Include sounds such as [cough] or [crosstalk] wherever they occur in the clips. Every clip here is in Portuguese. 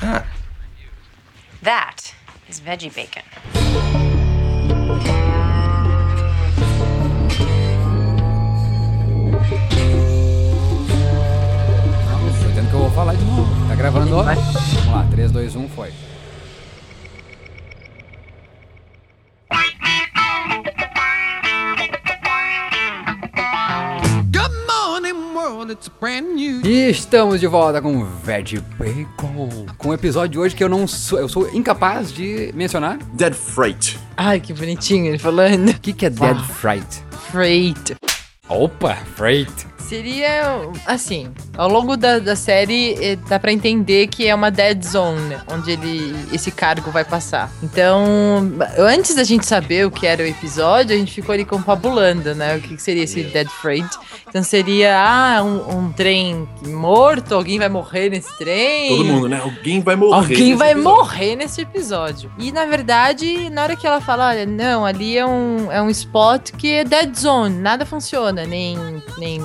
that? That is veggie bacon. Não, tô dizendo que eu vou falar de novo. Tá gravando, ó. Vamos lá, 3, 2, 1, foi. E estamos de volta com Veg Bacon. Com o episódio de hoje que eu não sou. Eu sou incapaz de mencionar. Dead Freight. Ai, que bonitinho ele falando. O que, que é Dead Fright? Freight. Opa, Freight. Seria assim, ao longo da, da série eh, dá pra entender que é uma dead zone onde ele esse cargo vai passar. Então, antes da gente saber o que era o episódio, a gente ficou ali confabulando, né? O que seria esse dead freight. Então seria ah, um, um trem morto, alguém vai morrer nesse trem. Todo mundo, né? Alguém vai morrer. Alguém nesse vai episódio. morrer nesse episódio. E na verdade, na hora que ela fala, olha, não, ali é um, é um spot que é dead zone, nada funciona, nem, nem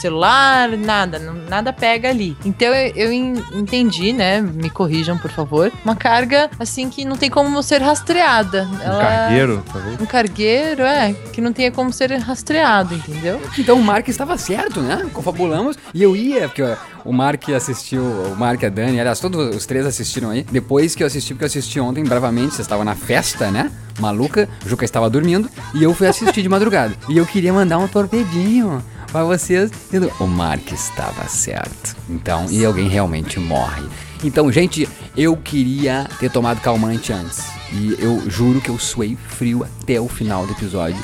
celular, nada, nada pega ali. Então eu, eu en- entendi, né? Me corrijam, por favor. Uma carga assim que não tem como ser rastreada. Um Ela- cargueiro, talvez. Um cargueiro, é, que não tenha como ser rastreado, entendeu? Então o Mark estava certo, né? Confabulamos. E eu ia, porque o Mark assistiu, o Mark e a Dani, aliás, todos os três assistiram aí. Depois que eu assisti, porque eu assisti ontem bravamente, vocês estavam na festa, né? Maluca, o Juca estava dormindo e eu fui assistir de madrugada. E eu queria mandar um torpedinho pra vocês, o Mark estava certo. Então, e alguém realmente morre. Então, gente, eu queria ter tomado calmante antes. E eu juro que eu suei frio até o final do episódio.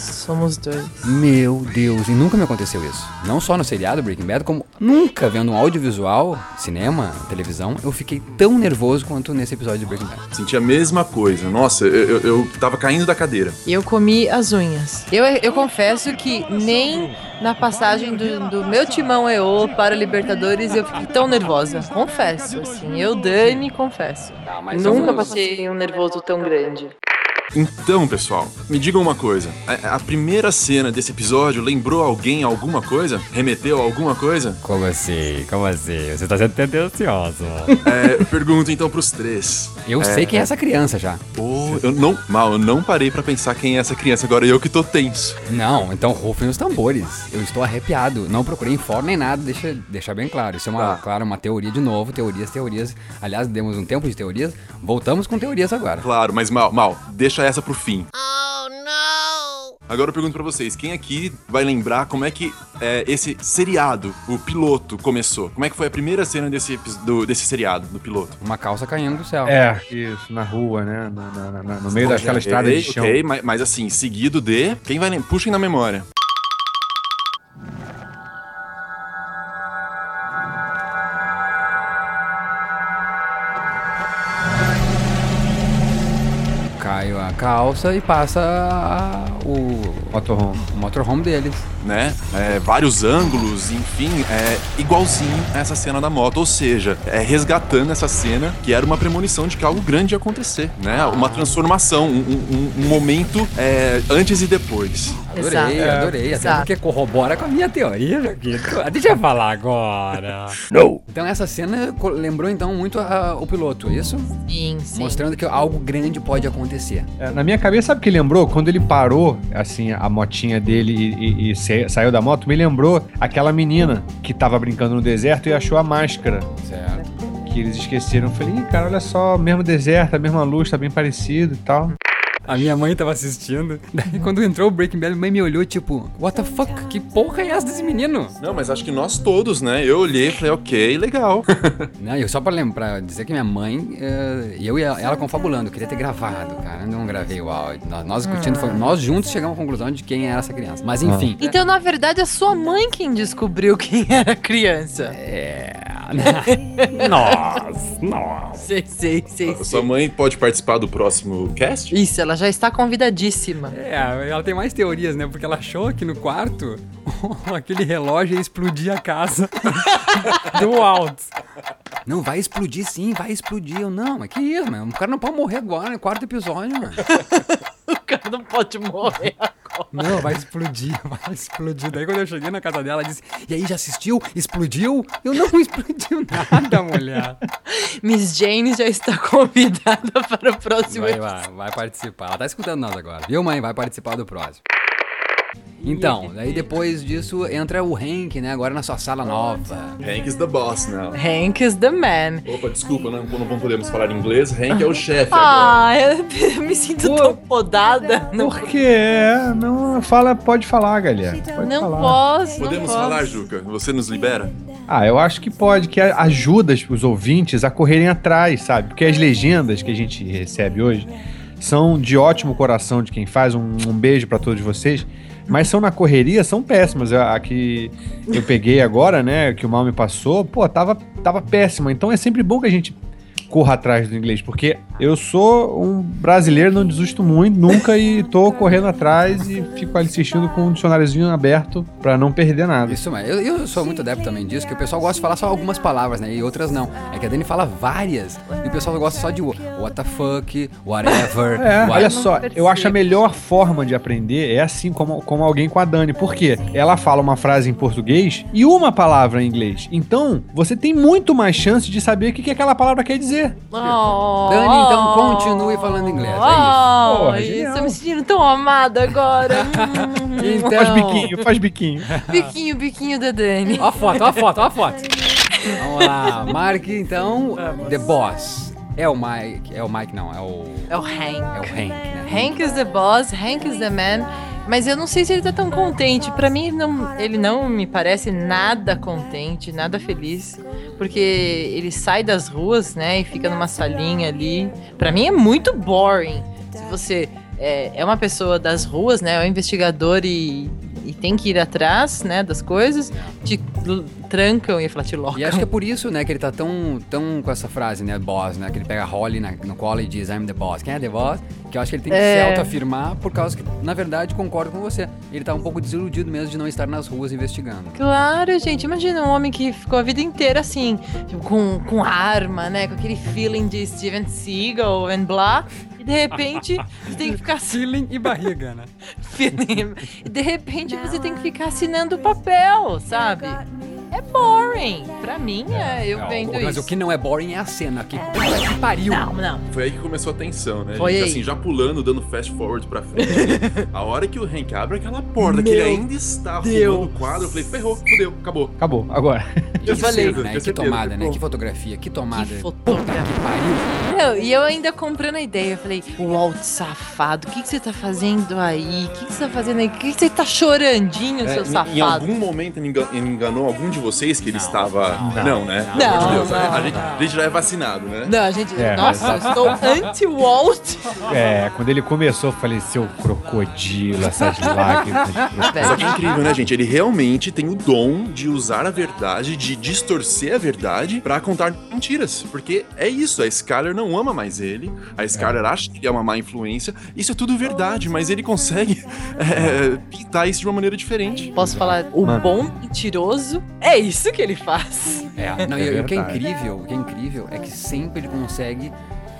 Somos dois. Meu Deus, e nunca me aconteceu isso. Não só no seriado Breaking Bad, como nunca vendo um audiovisual, cinema, televisão, eu fiquei tão nervoso quanto nesse episódio de Breaking Bad. Senti a mesma coisa. Nossa, eu, eu, eu tava caindo da cadeira. Eu comi as unhas. Eu, eu confesso que nem na passagem do, do meu timão EO para o Libertadores eu fiquei tão nervosa. Confesso, assim. Eu, Dani, confesso. mas Nunca vamos- passei um nervoso tão grande. Então, pessoal, me digam uma coisa. A, a primeira cena desse episódio lembrou alguém alguma coisa? Remeteu a alguma coisa? Como assim? Como assim? Você tá sendo tendencioso. [laughs] É, eu pergunto então pros três. Eu sei quem é essa criança já. Pô, eu não. Mal, eu não parei pra pensar quem é essa criança. Agora eu que tô tenso. Não, então rufem os tambores. Eu estou arrepiado. Não procurei em fórum nem nada, deixa deixar bem claro. Isso é uma, Tá. claro, uma teoria de novo. Teorias, teorias. Aliás, demos um tempo de teorias. Voltamos com teorias agora. Claro, mas mal, mal, deixa essa pro fim. Oh, não! Agora eu pergunto pra vocês, quem aqui vai lembrar como é que é, esse seriado, o piloto, começou? Como é que foi a primeira cena desse, do- desse seriado, do piloto? Uma calça caindo do céu. É, isso, na rua, né? Na- na- na- no meio daquela estrada Ok, de chão. ok, mas, mas assim, seguido de. Quem vai lembrar? Puxem na memória. Caio a calça e passa a- o, Motorhome. o motorhome deles. né? É, vários ângulos, enfim, é igualzinho essa cena da moto, ou seja, é resgatando essa cena que era uma premonição de que algo grande ia acontecer, né? Uma transformação, um, um- um momento é, antes e depois. Adorei, Exato. adorei. Até Exato. porque corrobora com a minha teoria, Joaquim. Deixa eu falar agora. Não. Então essa cena lembrou então muito a- o piloto, é isso? Sim, sim. Mostrando que algo grande pode acontecer. É, na minha cabeça, sabe o que lembrou? Quando ele parou, assim, a motinha dele e, e- e sa- saiu da moto, me lembrou aquela menina que tava brincando no deserto e achou a máscara Certo. que eles esqueceram. Eu falei, Ih, cara, olha só, mesmo deserto, a mesma luz, tá bem parecido e tal. A minha mãe tava assistindo. Daí quando entrou o Breaking Bad, a mãe me olhou tipo, what the fuck? Que porra é essa desse menino? Não, mas acho que nós todos, né? Eu olhei e falei, ok, legal. [laughs] Não, eu só pra lembrar, dizer que minha mãe, eh, eu e ela confabulando, eu queria ter gravado, cara. Eu não gravei o áudio. Nós, nós discutindo, foi- nós juntos chegamos à conclusão de quem era essa criança. Mas enfim. Então, na verdade, é sua mãe quem descobriu quem [laughs] era criança. É. [laughs] nossa, nossa. Sei, sei, sei. sei. Sua mãe pode participar do próximo cast? Isso, ela já está convidadíssima. É, ela tem mais teorias, né? Porque ela achou que no quarto [laughs] aquele relógio ia explodir a casa [laughs] do Walt. Não, vai explodir sim, vai explodir. Eu, não, mas que isso, mano? O cara não pode morrer agora, no quarto episódio, mano. [laughs] O cara não pode morrer agora. Não, vai explodir, [laughs] vai explodir. Daí quando eu cheguei na casa dela, ela disse: E aí, já assistiu? Explodiu? Eu não explodiu nada, mulher. [laughs] Miss Jane já está convidada [laughs] para o próximo Vai, episódio. vai, vai participar. Ela tá escutando nós agora. Viu, mãe? Vai participar do próximo. Então, daí depois disso entra o Hank, né? Agora na sua sala nova. Hank is the boss now. Hank is the man. Opa, desculpa, não, não podemos falar inglês. Hank é o chefe Ah, eu, [laughs] eu me sinto tão podada. Por quê? Não, fala, pode falar, galera. Pode não falar. posso. Podemos não posso. falar, Juca? Você nos libera? Ah, eu acho que pode, que ajuda os ouvintes a correrem atrás, sabe? Porque as legendas que a gente recebe hoje são de ótimo coração de quem faz. Um, um beijo pra todos vocês. Mas são na correria, são péssimas. A, a que eu peguei agora, né? Que o mal me passou, pô, tava, tava péssima. Então é sempre bom que a gente corra atrás do inglês, porque eu sou um brasileiro, não desisto muito, nunca, e tô correndo atrás e fico ali assistindo com um dicionáriozinho aberto pra não perder nada. Isso, mas eu, eu sou muito adepto também disso, que o pessoal gosta de falar só algumas palavras, né? E outras não. É que a Dani fala várias. E o pessoal gosta só de what the fuck, whatever. É, what- olha só, eu acho a melhor forma de aprender é assim como, como alguém com a Dani. Por quê? Ela fala uma frase em português e uma palavra em inglês. Então, você tem muito mais chance de saber o que, que aquela palavra quer dizer. Oh, Dani, então, continue falando inglês, é isso. Oh, Porra, isso. Eu me sentindo tão amada agora. [laughs] Então, Faz biquinho, faz biquinho. [laughs] biquinho, biquinho da Dani. Ó a foto, ó a foto, ó a foto. [laughs] Vamos lá, marque então The Boss. É o Mike, é o Mike não, é o É o Hank. é o Hank, né? Hank is the boss, Hank is the man. Mas eu não sei se ele tá tão contente. Pra mim, não, ele não me parece nada contente, nada feliz. Porque ele sai das ruas, né, e fica numa salinha ali. Pra mim é muito boring. Se você é, é uma pessoa das ruas, né, é um investigador e, e tem que ir atrás, né, das coisas, te trancam, ia falar te locam. E acho que é por isso, né, que ele tá tão, tão com essa frase, né, boss, né, que ele pega a Holly na- no colo e diz I'm the boss. Quem é the boss? Que eu acho que ele tem que É. se autoafirmar por causa que, na verdade, concordo com você. Ele tá um pouco desiludido mesmo de não estar nas ruas investigando. Claro, gente. Imagina um homem que ficou a vida inteira assim, tipo, com, com arma, né? Com aquele feeling de Steven Seagal e blá. De repente você tem que ficar assinando. Feeling e barriga, né? [laughs] feeling. E de repente você tem que ficar assinando o papel, sabe? É boring. Pra mim, é, eu vendo Mas isso. o que não é boring é a cena. Que puta que pariu. Não, não. Foi aí que começou a tensão, né? Foi gente? aí. Assim, já pulando, dando fast forward pra frente. [laughs] a hora que o Hank abre aquela porta, que Meu ele ainda está Deus. o quadro, eu falei, ferrou, fudeu, acabou. Acabou, agora. [laughs] Eu falei. né? Que certeza, tomada, né? Que fotografia, que tomada. Que fotografia. que pariu. Não, e eu ainda comprando a ideia, eu falei, Walt safado, o que, que você tá fazendo aí? O que, que você tá fazendo aí? O que, que você tá chorandinho, É, seu em- safado? Em algum momento ele enganou algum de vocês que ele Não, estava. não, Não, né? não, Pelo amor de Deus, não, a, gente, não. a gente já é vacinado, né? Não, a gente. É, nossa, eu estou anti-Walt. É, quando ele começou, eu falei, seu crocodilo, essas [laughs] lágrimas. de. Só que é incrível, né, gente? Ele realmente tem o dom de usar a verdade, de distorcer a verdade pra contar mentiras. Porque é isso, a Skyler não ama mais ele, a Skyler acha que ele é uma má influência. Isso é tudo verdade, mas ele consegue [laughs] é, pintar isso de uma maneira diferente. Posso falar, o Mano. bom mentiroso é isso que ele faz. É, não, É e o que é incrível, o que é incrível é que sempre ele consegue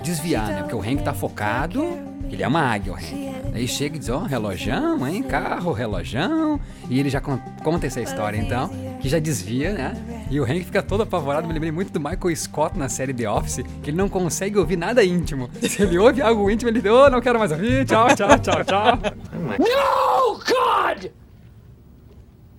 desviar, né? Porque o Hank tá focado, ele é uma águia, o Hank. Aí chega e diz, ó, relojão, hein? Carro, relojão. E ele já con- conta essa história, então, que já desvia, né? E o Hank fica todo apavorado. Me lembrei muito do Michael Scott na série The Office, que ele não consegue ouvir nada íntimo. Se ele ouve algo íntimo, ele diz, ô, não quero mais ouvir, tchau, tchau, tchau, tchau. No, [laughs] God!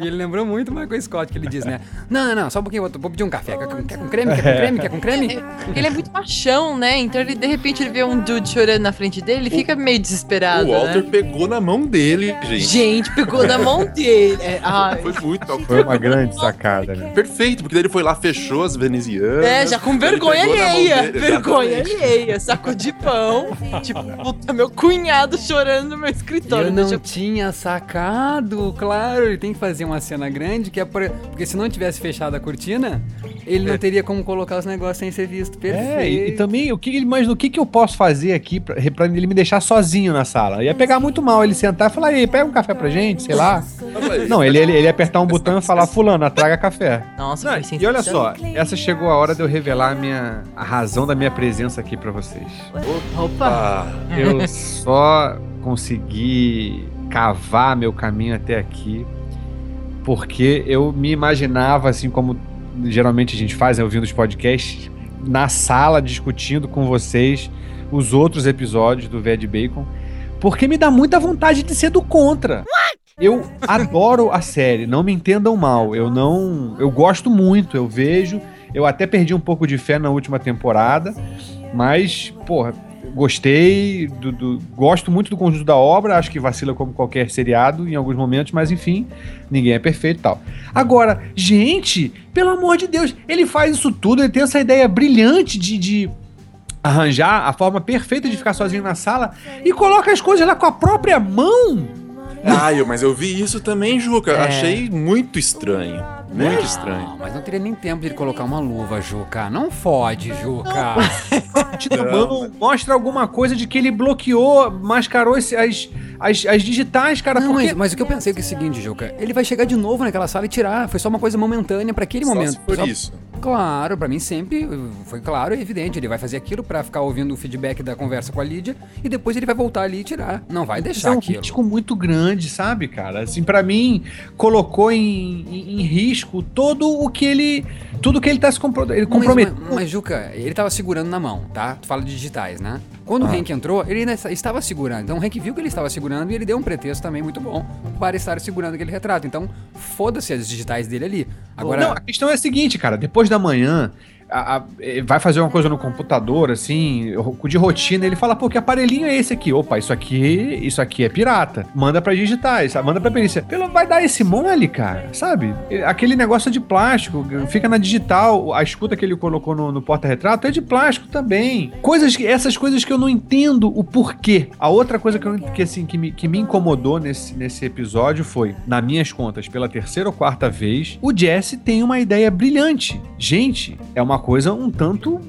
E ele lembrou muito o Michael Scott, que ele diz, né? [laughs] Não, não, não, só um pouquinho, vou pedir um café. Quer com, quer com creme? Quer com creme? Quer com creme? Ele é muito machão, né? Então ele, de repente, ele vê um dude chorando na frente dele, ele fica meio desesperado, O Walter né? pegou na mão dele, gente. Gente, pegou na mão dele. É, [laughs] ai. Foi muito. Foi uma grande sacada, né? Perfeito, porque daí ele foi lá, fechou as venezianas. É, já com vergonha alheia. Vergonha alheia. Saco de pão. Tipo, [laughs] puta, meu cunhado chorando no meu escritório. eu não Deixa tinha sacado, claro, ele tem que fazer uma cena grande, que é por- porque se não tivesse fechado a cortina, ele não teria como colocar os negócios sem ser visto. Perfeito. É, e, e também, o que ele mas o que, que eu posso fazer aqui pra, pra ele me deixar sozinho na sala? Ia pegar muito mal ele sentar e falar, ei, pega um café pra gente, sei lá. Não, ele, ele, ele ia apertar um botão e falar, fulano, traga café. Nossa, Não, e olha só, essa chegou a hora de eu revelar a, minha, a razão da minha presença aqui pra vocês. Opa! Eu só consegui cavar meu caminho até aqui porque eu me imaginava, assim como geralmente a gente faz, né, ouvindo os podcasts, na sala discutindo com vocês os outros episódios do Ved Bacon, porque me dá muita vontade de ser do contra. Eu adoro a série, não me entendam mal. Eu não. Eu gosto muito, eu vejo. Eu até perdi um pouco de fé na última temporada, mas, porra, gostei. Do, do- gosto muito do conjunto da obra, acho que vacila como qualquer seriado em alguns momentos, mas enfim, ninguém é perfeito e tal. Agora, gente, pelo amor de Deus, ele faz isso tudo, ele tem essa ideia brilhante de- de arranjar a forma perfeita de ficar sozinho na sala e coloca as coisas lá com a própria mão. ah, eu, mas eu vi isso também, Juca. É. Achei muito estranho. Muito estranho. Não, mas não teria nem tempo de ele colocar uma luva, Juca. Não fode, Juca. Mão mostra alguma coisa de que ele bloqueou, mascarou esse- as, as, as digitais, cara. Não, porque... mas, mas o que eu pensei é, que é o seguinte, Juca. Ele vai chegar de novo naquela sala e tirar. Foi só uma coisa momentânea pra aquele Só momento. se for Só- isso. Claro, pra mim sempre foi claro e evidente. Ele vai fazer aquilo pra ficar ouvindo o feedback da conversa com a Lídia e depois ele vai voltar ali e tirar. Não vai Isso deixar é um aquilo. risco muito grande, sabe, cara? Assim, para mim, colocou em, em, em risco todo o que ele. Tudo que ele tá se compro ele Mas, comprometendo. mas, mas, Juca, ele tava segurando na mão, tá? Tu fala de digitais, né? Quando o Hank entrou, ele ainda estava segurando. Então o Hank viu que ele estava segurando e ele deu um pretexto também muito bom para estar segurando aquele retrato. Então, foda-se as digitais dele ali. Agora, Não, a questão é a seguinte, cara. Depois da manhã, a- a- eh, vai fazer uma coisa no computador, assim, de rotina, ele fala, pô, que aparelhinho é esse aqui? Opa, isso aqui, isso aqui é pirata. Manda pra digitais, manda pra perícia. Pelo, vai dar esse mole, cara, sabe? Eh, Aquele negócio de plástico, fica na digital, a escuta que ele colocou no, no porta-retrato é de plástico também. Coisas que, essas coisas que eu não entendo o porquê. A outra coisa que, eu, que, assim, que, me, que me incomodou nesse, nesse episódio foi, nas minhas contas, pela terceira ou quarta vez, o Jesse tem uma ideia brilhante. Gente, é uma coisa um tanto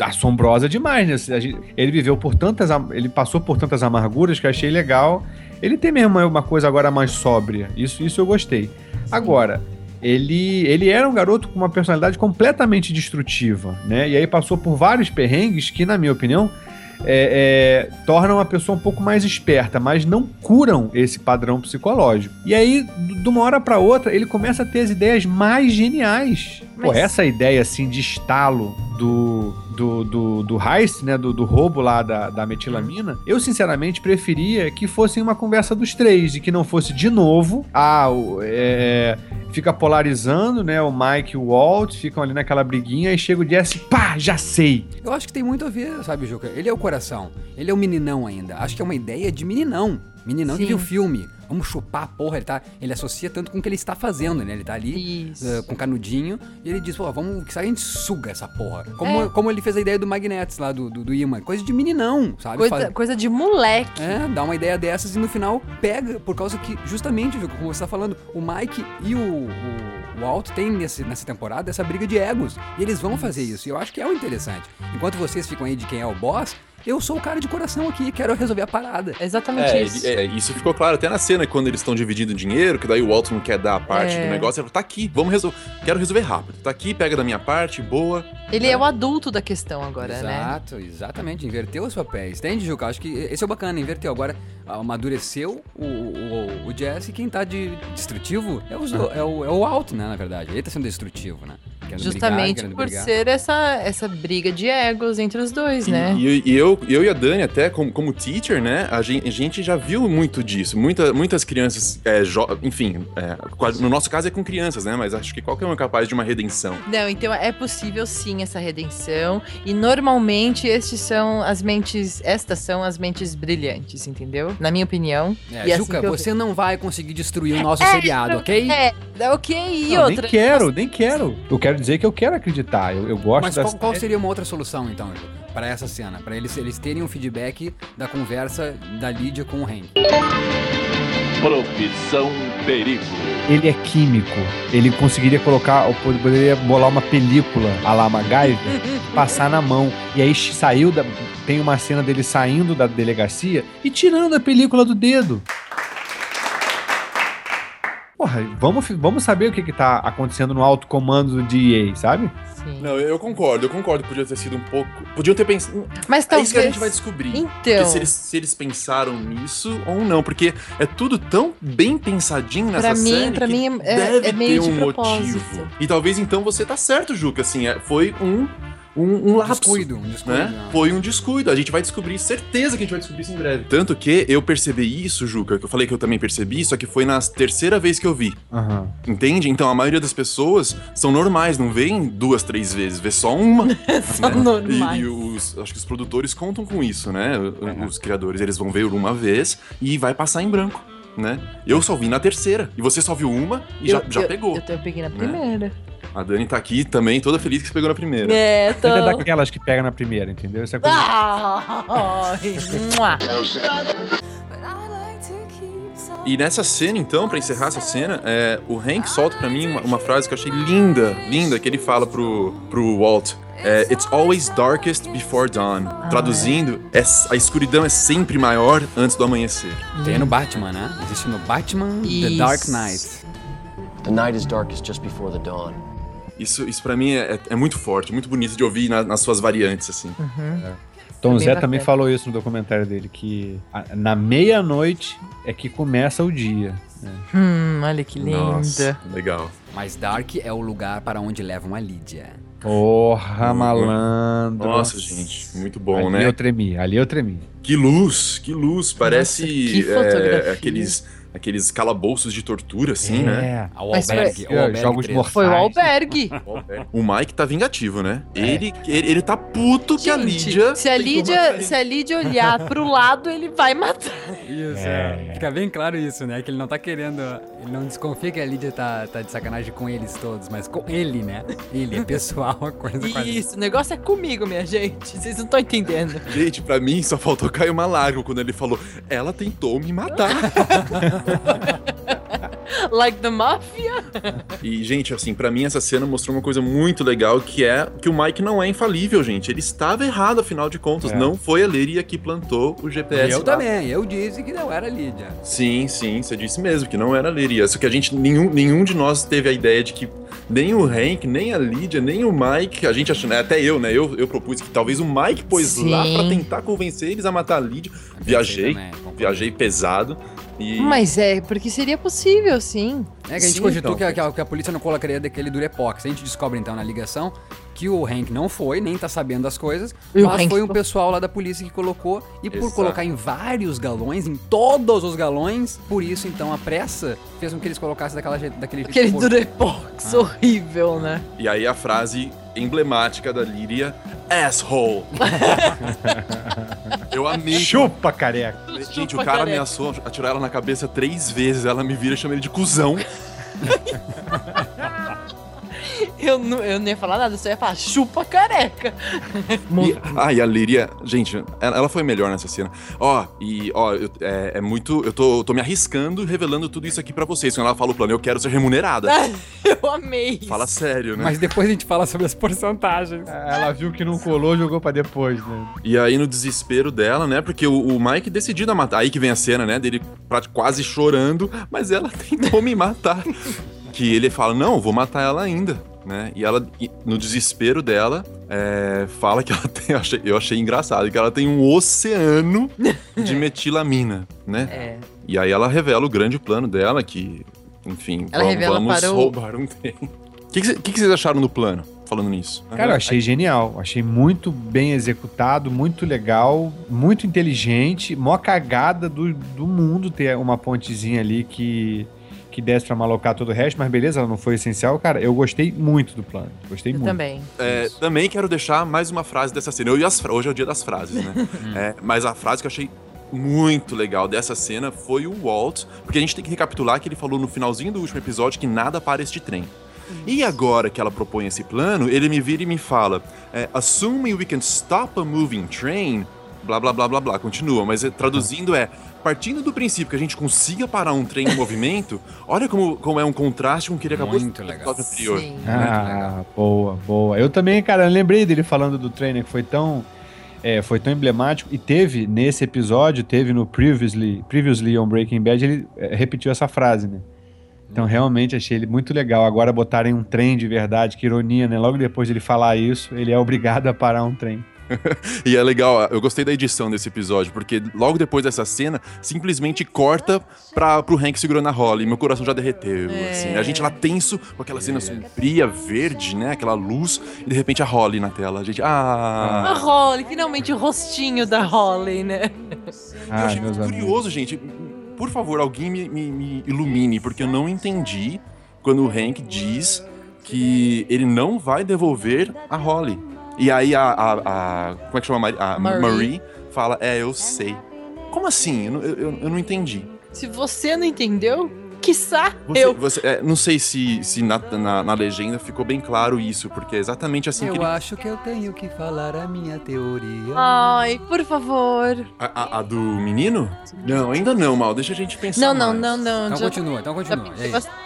assombrosa demais, né? Ele viveu por tantas. Ele passou por tantas amarguras que eu achei legal. Ele tem mesmo uma coisa agora mais sóbria. Isso, isso eu gostei. Agora, ele, ele era um garoto com uma personalidade completamente destrutiva, né? E aí passou por vários perrengues que, na minha opinião, é, é, tornam a pessoa um pouco mais esperta, mas não curam esse padrão psicológico. E aí, de uma hora pra outra, ele começa a ter as ideias mais geniais. Pô, Mas- essa ideia assim de estalo do, do, do, do heist, né? Do, do roubo lá da, da metilamina, eu sinceramente preferia que fosse uma conversa dos três e que não fosse de novo. Ah, o- é, fica polarizando, né? O Mike e o Walt ficam ali naquela briguinha e chega o Jesse, pá, já sei. eu acho que tem muito a ver, sabe, Juca? Ele é o coração. Ele é o meninão ainda. Acho que é uma ideia de meninão. Meninão que Sim. viu o filme. Vamos chupar a porra. Ele, tá, ele associa tanto com o que ele está fazendo, né? Ele tá ali eh, com canudinho e ele diz, pô, vamos, que a gente suga essa porra. Como, É. como ele fez a ideia do Magnets lá, do, do, do imã. Coisa de meninão, sabe? Coisa, Faz- coisa de moleque. É, dá uma ideia dessas e no final pega, por causa que, justamente, Juca, como você tá falando, o Mike e o, o, o Walt têm nesse, nessa temporada essa briga de egos. E eles vão fazer isso. E eu acho que é o interessante. Enquanto vocês ficam aí de quem é o boss, eu sou o cara de coração aqui, quero resolver a parada. Exatamente É, isso. ele- é, isso ficou claro até na cena quando eles estão dividindo dinheiro, que daí o Walton não quer dar a parte É. do negócio. Ele fala, tá aqui, vamos resolver. Quero resolver rápido. Tá aqui, pega da minha parte, boa. Ele é o adulto da questão agora, né? Exato, exatamente. Inverteu os papéis. Entende, Juca? Acho que esse é o bacana, inverteu. Agora amadureceu o, o, o Jesse e quem tá de destrutivo é o, é, o, é o Walt, né, na verdade. Ele tá sendo destrutivo, né? Querendo brigar, Justamente querendo por brigar. ser essa, essa briga de egos entre os dois, E, né? e- e eu, eu e a Dani, até como, como teacher, né? A gente, a gente já viu muito disso. Muita, muitas crianças, é, jo- enfim, é, no nosso caso é com crianças, né? Mas acho que qualquer um é capaz de uma redenção. Não, então é possível sim essa redenção. E normalmente estes são as mentes. Estas são as mentes brilhantes, entendeu? Na minha opinião. É, E assim Juca, eu você não vai conseguir destruir o nosso seriado, ok? É, ok, e Não, outra. nem quero, nem quero. Eu quero dizer que eu quero acreditar. Eu, eu gosto Mas qual, qual seria uma outra solução, então, pra essa cena? Pra eles, eles terem um feedback da conversa da Lídia com o Hank. Profissão Perigo. Ele é químico. Ele conseguiria colocar, ou poderia bolar uma película a la MacGyver, [laughs] passar na mão. E aí saiu da. Tem uma cena dele saindo da delegacia e tirando a película do dedo. Porra, vamos, vamos saber o que, que tá acontecendo no alto comando do DEA, sabe? Sim. Não, eu concordo, eu concordo. Podia ter sido um pouco. Podiam ter pensado. Mas É talvez. isso que a gente vai descobrir. Então. Se eles, se eles pensaram nisso ou não, porque é tudo tão bem pensadinho nessa Pra mim- série pra que mim é- deve é meio ter de um propósito. motivo. E talvez então você tá certo, Juca, assim, é- foi um, um, um lapso. Descuido, um descuido. Né? né? Foi um descuido. A gente vai descobrir, certeza que a gente vai descobrir isso em breve. Tanto que eu percebi isso, Juca, que eu falei que eu também percebi, só que foi na terceira vez que eu vi. Aham. Entende? Então a maioria das pessoas são normais, não veem duas, três vezes, vê só uma. [laughs] São né? normais. E, e os, acho que os produtores contam com isso, né? O- Os criadores, eles vão ver uma vez e vai passar em branco, né? Eu só vi na terceira. E você só viu uma e já, Eu- já eu- pegou. Eu, eu peguei na né? A Dani tá aqui também, toda feliz que você pegou na primeira. É, tô. Ele é daquelas que pega na primeira, entendeu? Isso é coisa... Ah. [laughs] E nessa cena, então, pra encerrar essa cena, é, o Hank solta pra mim uma, uma frase que eu achei linda, linda, que ele fala pro, pro Walt. É, It's always darkest before dawn. Traduzindo, é, a escuridão é sempre maior antes do amanhecer. Tem no Batman, né? Existe no Batman The Dark Isso. Knight. The night is darkest just before the dawn. Isso, isso para mim é, é muito forte, muito bonito de ouvir na- nas suas variantes, assim. Tom bem Zé bacana. também falou isso no documentário dele, que a- na meia-noite é que começa o dia. Hum, olha que linda. Nossa, legal. Mas Dark é o lugar para onde levam a Lídia. Porra, malandro. Nossa, gente, muito bom, ali né? eu tremi, ali eu tremi. Que luz, que luz. Parece que é, fotografia. aqueles, aqueles calabouços de tortura, assim, né? É. Ao Mas foi- albergue, ao albergue Jogos 3. mortais. Foi [laughs] o albergue. O Mike tá vingativo, né? Ele, ele, ele tá puto que a Gente, Lídia. se a Lídia, se a Lídia olhar pro lado, ele vai matar. Isso, é. Fica bem claro isso, né? Que ele não tá querendo. Ele não desconfia que a Lídia tá, tá de sacanagem com eles todos, mas com ele, né? Ele é pessoal, [laughs] a coisa quase. Isso, o negócio é comigo, minha gente. Vocês não estão entendendo. Gente, pra mim só faltou cair uma lágrima quando ele falou: ela tentou me matar. [laughs] [laughs] Like the Mafia. e, gente, assim, pra mim essa cena mostrou uma coisa muito legal que é que o Mike não é infalível, gente. Ele estava errado, afinal de contas. É. Não foi a Leria que plantou o GPS. Eu lá. também, eu disse que não era Lídia. Sim, sim, você disse mesmo que não era a Leria. Só que a gente, nenhum, nenhum de nós teve a ideia de que nem o Hank, nem a Lídia, nem o Mike, a gente achou, né, até eu, né, eu, eu propus que talvez o Mike pôs Sim. lá pra tentar convencer eles a matar a Lídia. Viajei, também, concordo. viajei pesado e... Mas é, porque seria possível, sim. É que a gente Sim, cogitou então. que, a, que a- polícia não colocaria daquele Durepox. A gente descobre então na ligação que o Hank não foi, nem tá sabendo das coisas, E mas foi um foi. pessoal lá da polícia que colocou. E por Exato. colocar em vários galões, em todos os galões, por isso então a pressa fez com que eles colocassem daquela, daquele Aquele. Durepox horrível, né? E aí a frase emblemática da Líria, asshole. [laughs] eu amei. Chupa, careca. Gente, o Chupa, cara careca. ameaçou atirar ela na cabeça três vezes, ela me vira e chama ele de cuzão. [laughs] [laughs] Eu não, eu não ia falar nada, eu só ia falar chupa careca. E, ah, e a Líria, gente, ela, foi melhor nessa cena. Ó, e ó, eu- é, é muito. Eu tô, eu tô me arriscando revelando tudo isso aqui pra vocês. Quando ela fala o plano, eu quero ser remunerada. [laughs] eu amei. isso. Fala sério, né? Mas depois a gente fala sobre as porcentagens. Ela viu que não colou, jogou pra depois, né? E aí, no desespero dela, né? Porque o, o Mike decidido a matar. Aí que vem a cena, né? Dele quase chorando, mas ela [laughs] tentou me matar. Que ele fala: Não, vou matar ela ainda. Né? E ela, no desespero dela, é, fala que ela [laughs] tem. Eu achei, eu achei engraçado, que ela tem um oceano [laughs] de metilamina, né? É. E aí ela revela o grande plano dela, que, enfim, Ela vamos, vamos para o- roubar um trem. O que, que que vocês acharam do plano, falando nisso? Cara, eu achei genial. Achei muito bem executado, muito legal, muito inteligente. Mó cagada do, do mundo ter uma pontezinha ali que, que desse pra malocar todo o resto, mas beleza, ela não foi essencial. Cara, eu gostei muito do plano. Gostei Eu muito. também. É, também quero deixar mais uma frase dessa cena. Eu e as fra- Hoje é o dia das frases, né? [laughs] É, mas a frase que eu achei muito legal dessa cena foi o Walt, porque a gente tem que recapitular que ele falou no finalzinho do último episódio que nada para este trem. E agora que ela propõe esse plano, ele me vira e me fala: é, Assuming we can stop a moving train, blá blá blá blá blá, continua. Mas é, traduzindo é, partindo do princípio que a gente consiga parar um trem em movimento, olha como, como é um contraste com o que ele acabou Muito de legal. anterior. Sim. Ah, boa, boa. Eu também, cara, lembrei dele falando do trainer que foi tão. é, foi tão emblemático e teve nesse episódio, teve no Previously, Previously on Breaking Bad, ele é, repetiu essa frase, né? Então realmente achei ele muito legal. Agora botarem um trem de verdade, que ironia, né? Logo depois de ele falar isso, ele é obrigado a parar um trem. [laughs] E é legal, eu gostei da edição desse episódio, porque logo depois dessa cena, simplesmente corta pra, pro Hank segurando a Holly. Meu coração já derreteu, assim. A gente lá tenso, com aquela cena sombria, verde, né? Aquela luz, e de repente a Holly na tela. A gente, A ah... Holly, finalmente o rostinho da Holly, né? eu Ah, achei meus muito amigos. curioso, gente. Por favor, alguém me, me- me ilumine, porque eu não entendi quando o Hank diz que ele não vai devolver a Holly. E aí a. a- a- como é que chama? a A Marie. Marie. fala, é, eu sei. Como assim? Eu- eu- eu não entendi. Se você não entendeu, quiçá Você, eu. você- é, não sei se, se na, na, na legenda ficou bem claro isso, porque é exatamente assim que Eu ele. acho que eu tenho que falar a minha teoria. Ai, por favor. A, a- a do menino? Não, ainda não, mal. Deixa a gente pensar. Não, não, mais. não, não. Então já- continua, então continua.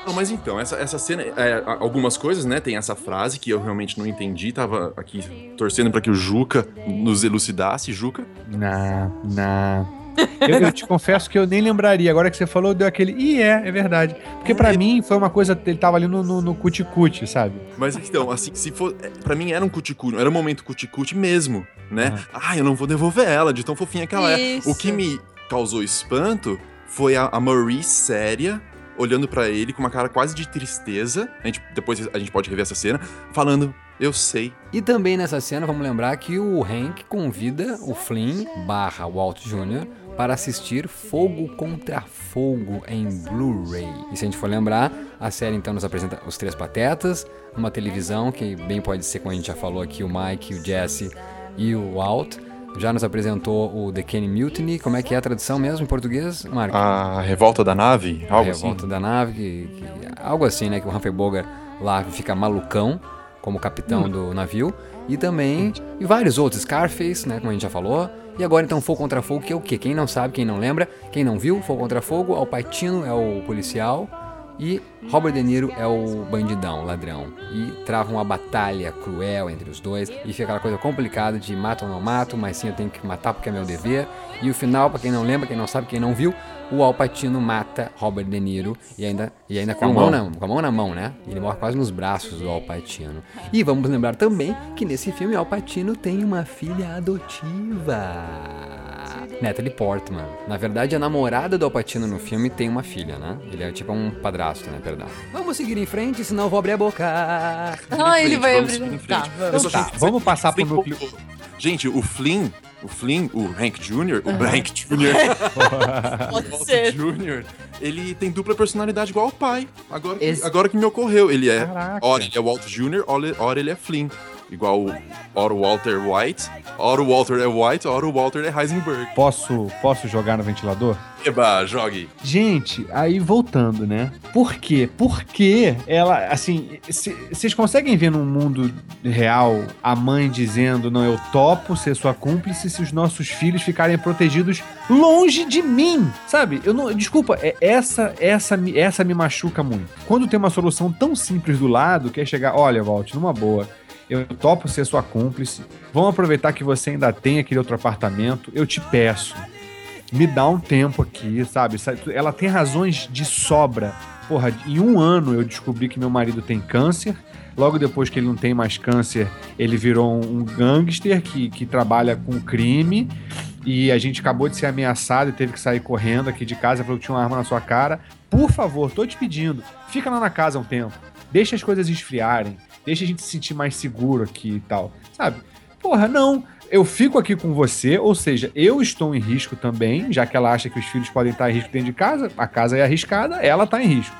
Não, mas então, essa, essa cena, é, algumas coisas, né? Tem essa frase que eu realmente não entendi, tava aqui torcendo pra que o Juca nos elucidasse. Juca? Não, não. Eu, eu te confesso que eu nem lembraria. Agora que você falou, deu aquele. Ih, é, é verdade. Porque pra mim foi uma coisa. Ele tava ali no, no, no cuticute, sabe? Mas então, assim, se for. é, Pra mim era um cuticute, era um momento cuticute mesmo, né? Ah, eu não vou devolver ela, de tão fofinha que ela é. Isso. O que me causou espanto foi a, a Marie séria. Olhando pra ele com uma cara quase de tristeza. A gente, depois a gente pode rever essa cena. Falando, eu sei. E também nessa cena, vamos lembrar que o Hank convida o Flynn barra Walt Jr. para assistir Fogo contra Fogo em Blu-ray. E se a gente for lembrar, a série então nos apresenta os Três Patetas, uma televisão que bem pode ser, como a gente já falou aqui, o Mike, o Jesse e o Walt. Já nos apresentou o The Kenny Mutiny. Como é que é a tradução mesmo em português, Mark? A revolta da nave? a Algo assim. revolta da nave, que- que- algo assim, né? Que o Humphrey Bogart lá fica malucão como capitão do navio. E também, e vários outros, Scarface, né? Como a gente já falou. E agora então Fogo Contra Fogo, que é o quê? Quem não sabe, quem não lembra, quem não viu, Fogo Contra Fogo, Al Pacino é o policial e Robert De Niro é o bandidão, ladrão. E trava uma batalha cruel entre os dois e fica aquela coisa complicada de mato ou não mato, mas sim eu tenho que matar porque é meu dever. E o final, pra quem não lembra, quem não sabe, quem não viu, o Al Pacino mata Robert De Niro e ainda, e ainda com, a mão mão. na, com a mão na mão, né? Ele morre quase nos braços do Al Pacino. E vamos lembrar também que nesse filme Al Pacino tem uma filha adotiva. Natalie Portman. Na verdade, a namorada do Al Pacino no filme tem uma filha, né? Ele é tipo um padrasto, né? Perdão. Vamos seguir em frente, senão eu vou abrir a boca. Ah, ele vai vamos abrir. Tá, vamos. Tá, vamos passar pro núcleo. Gente, o Flynn, o Flynn, o Hank Jr., o Hank Jr.. Jr., ele tem dupla personalidade igual ao pai. Agora, que- agora que me ocorreu, ele é. Caraca. Ora ele é Walt Jr., ora ora ele é Flynn. Igual o ora o Walter White, ora o Walter é White, ora o Walter é Heisenberg. Posso, posso jogar no ventilador? Eba, jogue. Gente, aí voltando, né? Por quê? Porque ela, assim, vocês conseguem ver num mundo real a mãe dizendo: Não, eu topo ser sua cúmplice se os nossos filhos ficarem protegidos longe de mim, sabe? Eu não, desculpa, é essa, essa, essa me machuca muito. Quando tem uma solução tão simples do lado, que é chegar: Olha, Walt, numa boa. Eu topo ser sua cúmplice. Vamos aproveitar que você ainda tem aquele outro apartamento. Eu te peço me dá um tempo aqui, sabe? Ela tem razões de sobra. Porra, em um ano eu descobri que meu marido tem câncer. Logo depois que ele não tem mais câncer, ele virou um gangster que, que trabalha com crime. E a gente acabou de ser ameaçado e teve que sair correndo aqui de casa, falou que tinha uma arma na sua cara. Por favor, tô te pedindo, fica lá na casa um tempo. Deixa as coisas esfriarem. Deixa a gente se sentir mais seguro aqui e tal. Sabe? Porra, não eu fico aqui com você, ou seja, eu estou em risco também, já que ela acha que os filhos podem estar em risco dentro de casa, a casa é arriscada, ela está em risco.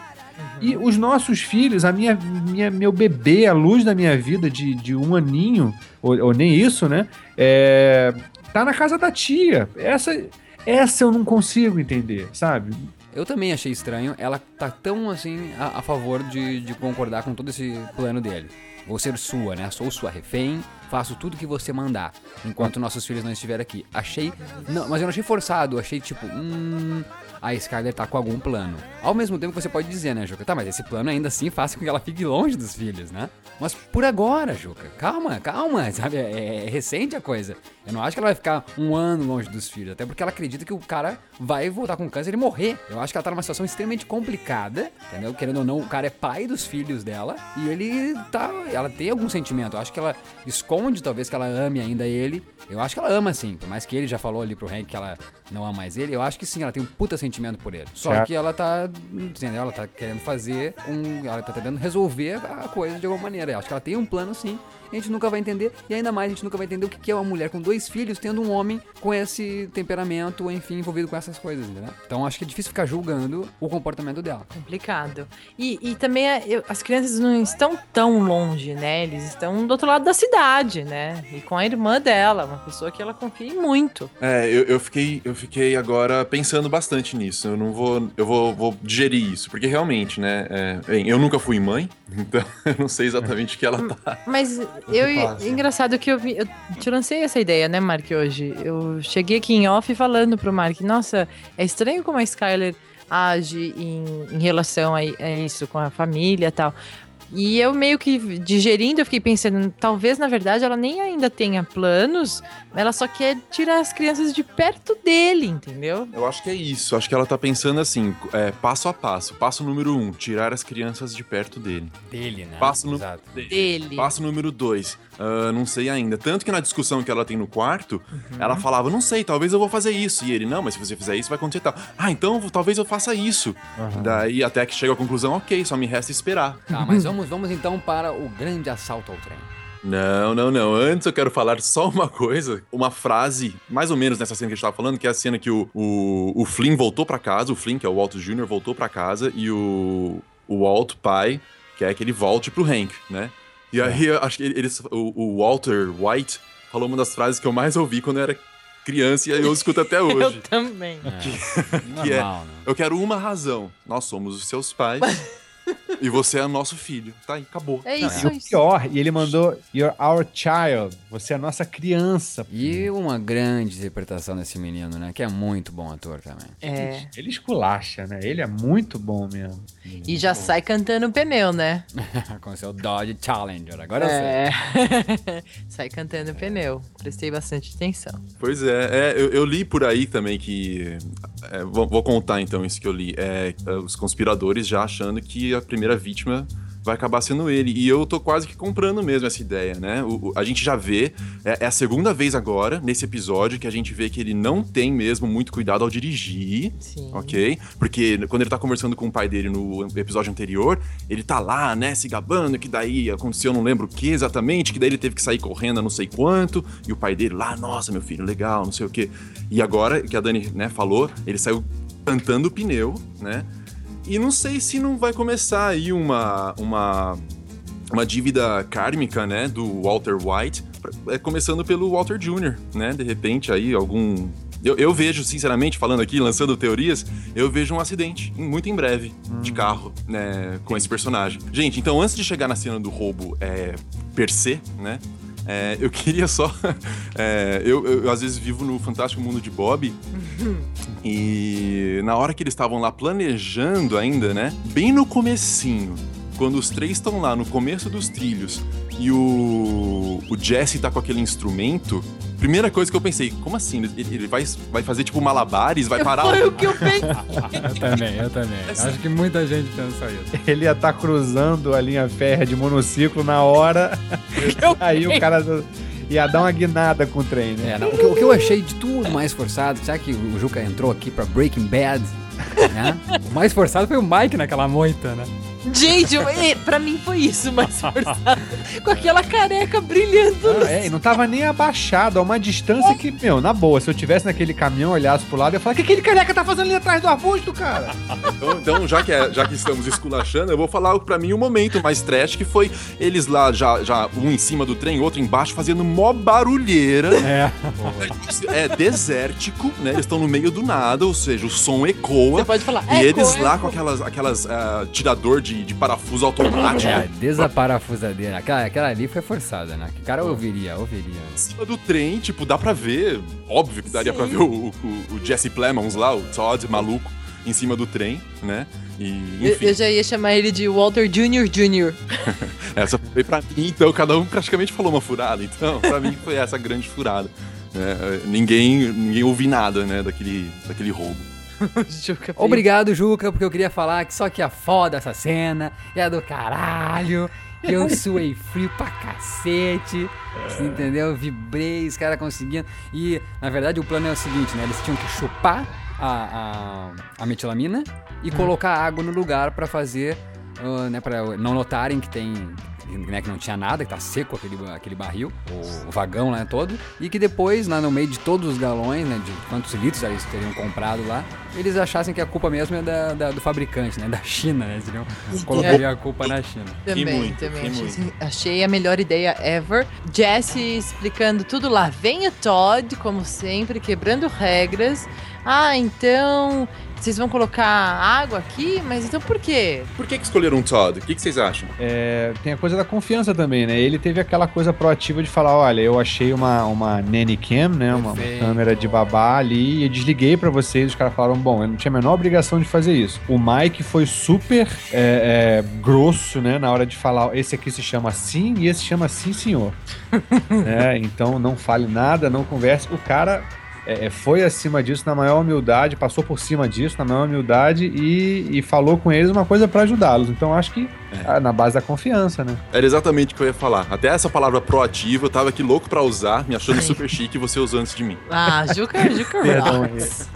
E os nossos filhos, a minha, minha, meu bebê, a luz da minha vida de, de um aninho, ou, ou nem isso, né? É, tá na casa da tia. Essa, essa eu não consigo entender, sabe? Eu também achei estranho. Ela tá tão assim a, a favor de, de concordar com todo esse plano dele. Vou ser sua, né? Sou sua refém, faço tudo que você mandar, enquanto nossos filhos não estiverem aqui. Achei. Não, mas eu não achei forçado, achei tipo, hum. A Skyler tá com algum plano. Ao mesmo tempo que você pode dizer, né, Juca? Tá, mas esse plano ainda assim faz com que ela fique longe dos filhos, né? Mas por agora, Juca. Calma, calma, [laughs] sabe? É, é recente a coisa. Eu não acho que ela vai ficar um ano longe dos filhos, até porque ela acredita que o cara vai voltar com câncer e morrer. Eu acho que ela tá numa situação extremamente complicada, entendeu? Querendo ou não, o cara é pai dos filhos dela e ele tá. Ela tem algum sentimento. Eu acho que ela esconde, talvez, que ela ame ainda ele. Eu acho que ela ama sim, por mais que ele já falou ali pro Hank que ela não ama mais ele, eu acho que sim, ela tem um puta sentimento por ele. Só Certo. que ela tá, entendeu? Ela tá querendo fazer um. Ela tá tentando resolver a coisa de alguma maneira. Eu acho que ela tem um plano sim. A gente nunca vai entender, e ainda mais a gente nunca vai entender o que é uma mulher com dois filhos tendo um homem com esse temperamento, enfim, envolvido com essas coisas, entendeu? Então acho que é difícil ficar julgando o comportamento dela. Complicado. E, e também é, eu- as crianças não estão tão longe, né? Eles estão do outro lado da cidade, né? E com a irmã dela, uma pessoa que ela confia muito. É, eu, eu fiquei, eu fiquei agora pensando bastante nisso. Eu não vou, eu vou, vou digerir isso, porque realmente, né? é, bem, eu nunca fui mãe, [laughs] então eu não sei exatamente o que ela tá. Mas eu, engraçado que eu, vi, eu te lancei essa ideia, né, Mark, hoje. Eu cheguei aqui em off falando pro Mark, nossa, é estranho como a Skyler age em, em relação a, a isso, com a família e tal. E eu meio que digerindo, eu fiquei pensando, talvez na verdade ela nem ainda tenha planos, ela só quer tirar as crianças de perto dele, entendeu? Eu acho que é isso. Acho que ela tá pensando assim, é, passo a passo. Passo número um, tirar as crianças de perto dele. Dele, né? Passo, no... Exato. Dele. Passo número dois, ah, não sei ainda. Tanto que na discussão que ela tem no quarto, Uhum. ela falava, não sei, talvez eu vou fazer isso. E ele, não, mas se você fizer isso, vai acontecer tal. Ah, então talvez eu faça isso. Daí até que chega à conclusão, ok, só me resta esperar. Tá, mas vamos, vamos então para o grande assalto ao trem. Não, não, não. Antes eu quero falar só uma coisa, uma frase, mais ou menos nessa cena que a gente tava falando, que é a cena que o, o, o Flynn voltou pra casa, o Flynn, que é o Walt Jr., voltou pra casa, e o, o Walt, pai, quer que ele volte pro Hank, né? E aí, eu acho que eles, o, o Walter White falou uma das frases que eu mais ouvi quando eu era criança, e aí eu escuto até [laughs] Eu hoje. também. [laughs] Que é- Normal, né? Eu quero uma razão. Nós somos os seus pais, [laughs] e você é nosso filho. Tá aí, acabou. É Não, isso, e o pior, e ele mandou You're our child. Você é a nossa criança. E uma grande interpretação desse menino, né? Que é muito bom ator também. É. Ele esculacha, né? Ele é muito bom mesmo. E já sai cantando pneu, né? [laughs] Com o seu Dodge Challenger. Agora eu sei. É. [laughs] sai cantando pneu. Prestei bastante atenção. Pois é, é, eu, eu li por aí também que. É, vou, vou contar então isso que eu li. É, é, os conspiradores já achando que a primeira vítima vai acabar sendo ele. E eu tô quase que comprando mesmo essa ideia, né? O- o- a gente já vê, é, é a segunda vez agora, nesse episódio, que a gente vê que ele não tem mesmo muito cuidado ao dirigir. Sim. Ok? Porque quando ele tá conversando com o pai dele no episódio anterior, ele tá lá, né, se gabando, que daí aconteceu, não lembro o que exatamente, que daí ele teve que sair correndo a não sei quanto, e o pai dele lá, nossa, meu filho, legal, não sei o que. E agora, que a Dani, né, falou, ele saiu cantando o pneu, né? E não sei se não vai começar aí uma. uma uma dívida kármica, né, do Walter White, é, começando pelo Walter Jr., né, de repente aí algum... Eu, eu vejo, sinceramente, falando aqui, lançando teorias, eu vejo um acidente, muito em breve, de carro, né, com esse personagem. Gente, então antes de chegar na cena do roubo é, per se, né, é, eu queria só... [laughs] é, eu, eu, eu, às vezes vivo no fantástico mundo de Bob, e na hora que eles estavam lá planejando ainda, né? Bem no comecinho, quando os três estão lá no começo dos trilhos e o, o Jesse tá com aquele instrumento, primeira coisa que eu pensei, como assim? Ele, ele vai, vai fazer tipo malabares, vai parar... Foi o que eu pensei. Eu também, eu também. Acho que muita gente pensa isso. Ele ia estar cruzando a linha férrea de monociclo na hora. [laughs] Aí o cara ia dar uma guinada com o trem, né? É, não, o, que, o que eu achei de tudo mais forçado, será que o Juca entrou aqui pra Breaking Bad? [laughs] Né? O mais forçado foi o Mike naquela moita, né? Gente, eu, é, pra mim foi isso, mais forçado. Com aquela careca brilhando. Não, é, e não tava nem abaixado, a uma distância que, meu, na boa, se eu tivesse naquele caminhão, olhasse pro lado, eu ia falar, o que aquele careca tá fazendo ali atrás do arbusto, cara? Então, então, já, que é- já que estamos esculachando, eu vou falar pra mim o momento mais trash, que foi eles lá, já, já um em cima do trem, outro embaixo, fazendo mó barulheira. É. É desértico, né? Eles estão no meio do nada, ou seja, o som ecoa. Você pode falar, E eles lá com aquelas, aquelas ah, tirador de de, de parafuso automático. É, desaparafusadeira. Aquela, aquela ali foi forçada, né? Que cara ouviria, ouviria. Em cima do trem, tipo, dá pra ver. Óbvio que daria pra ver o, o, o Jesse Plemons lá, o Todd maluco, em cima do trem, né? E, Eu, enfim, eu já ia chamar ele de Walter Jr. Jr. [laughs] essa foi pra mim, então cada um praticamente falou uma furada. Então, pra mim foi essa grande furada. né? Ninguém, ninguém ouviu nada, né, daquele, daquele roubo. [laughs] Juca Obrigado, Juca, porque eu queria falar que só que a foda essa cena é do caralho. que Eu [laughs] suei frio pra cacete, entendeu? Vibrei, os caras conseguindo. E, na verdade, o plano é o seguinte, né? Eles tinham que chupar a, a, a metilamina e colocar água no lugar pra fazer, ah, né? Pra não notarem que tem... Né, que não tinha nada, que tá seco aquele, aquele barril, o, o vagão lá todo, e que depois, lá no meio de todos os galões, né, de quantos litros eles teriam comprado lá, eles achassem que a culpa mesmo é da, da- do fabricante, né, da China, né, eles iriam colocaria a culpa na China. Também, muito, também. Achei, muito. [laughs] achei a melhor ideia ever. Jesse explicando tudo lá. Vem o Todd, como sempre, quebrando regras. Ah, então vocês vão colocar água aqui? Mas então por quê? Por que, que escolheram o Todd? O que, que vocês acham? É, tem a coisa da confiança também, né? Ele teve aquela coisa proativa de falar, olha, eu achei uma, uma nanny cam, né? Uma, uma câmera de babá ali e eu desliguei pra vocês. Os caras falaram, bom, eu não tinha a menor obrigação de fazer isso. O Mike foi super é, é, grosso, né? Na hora de falar, esse aqui se chama assim e esse se chama sim, senhor. né? [laughs] Então não fale nada, não converse. O cara é, é, foi acima disso na maior humildade, passou por cima disso na maior humildade e, e falou com eles uma coisa pra ajudá-los. Então acho que ah, na base da confiança, né? Era exatamente o que eu ia falar. Até essa palavra proativa, eu tava aqui louco pra usar, me achando super chique e você usou antes de mim. Ah, Juca, [laughs] Juca Perdão rocks.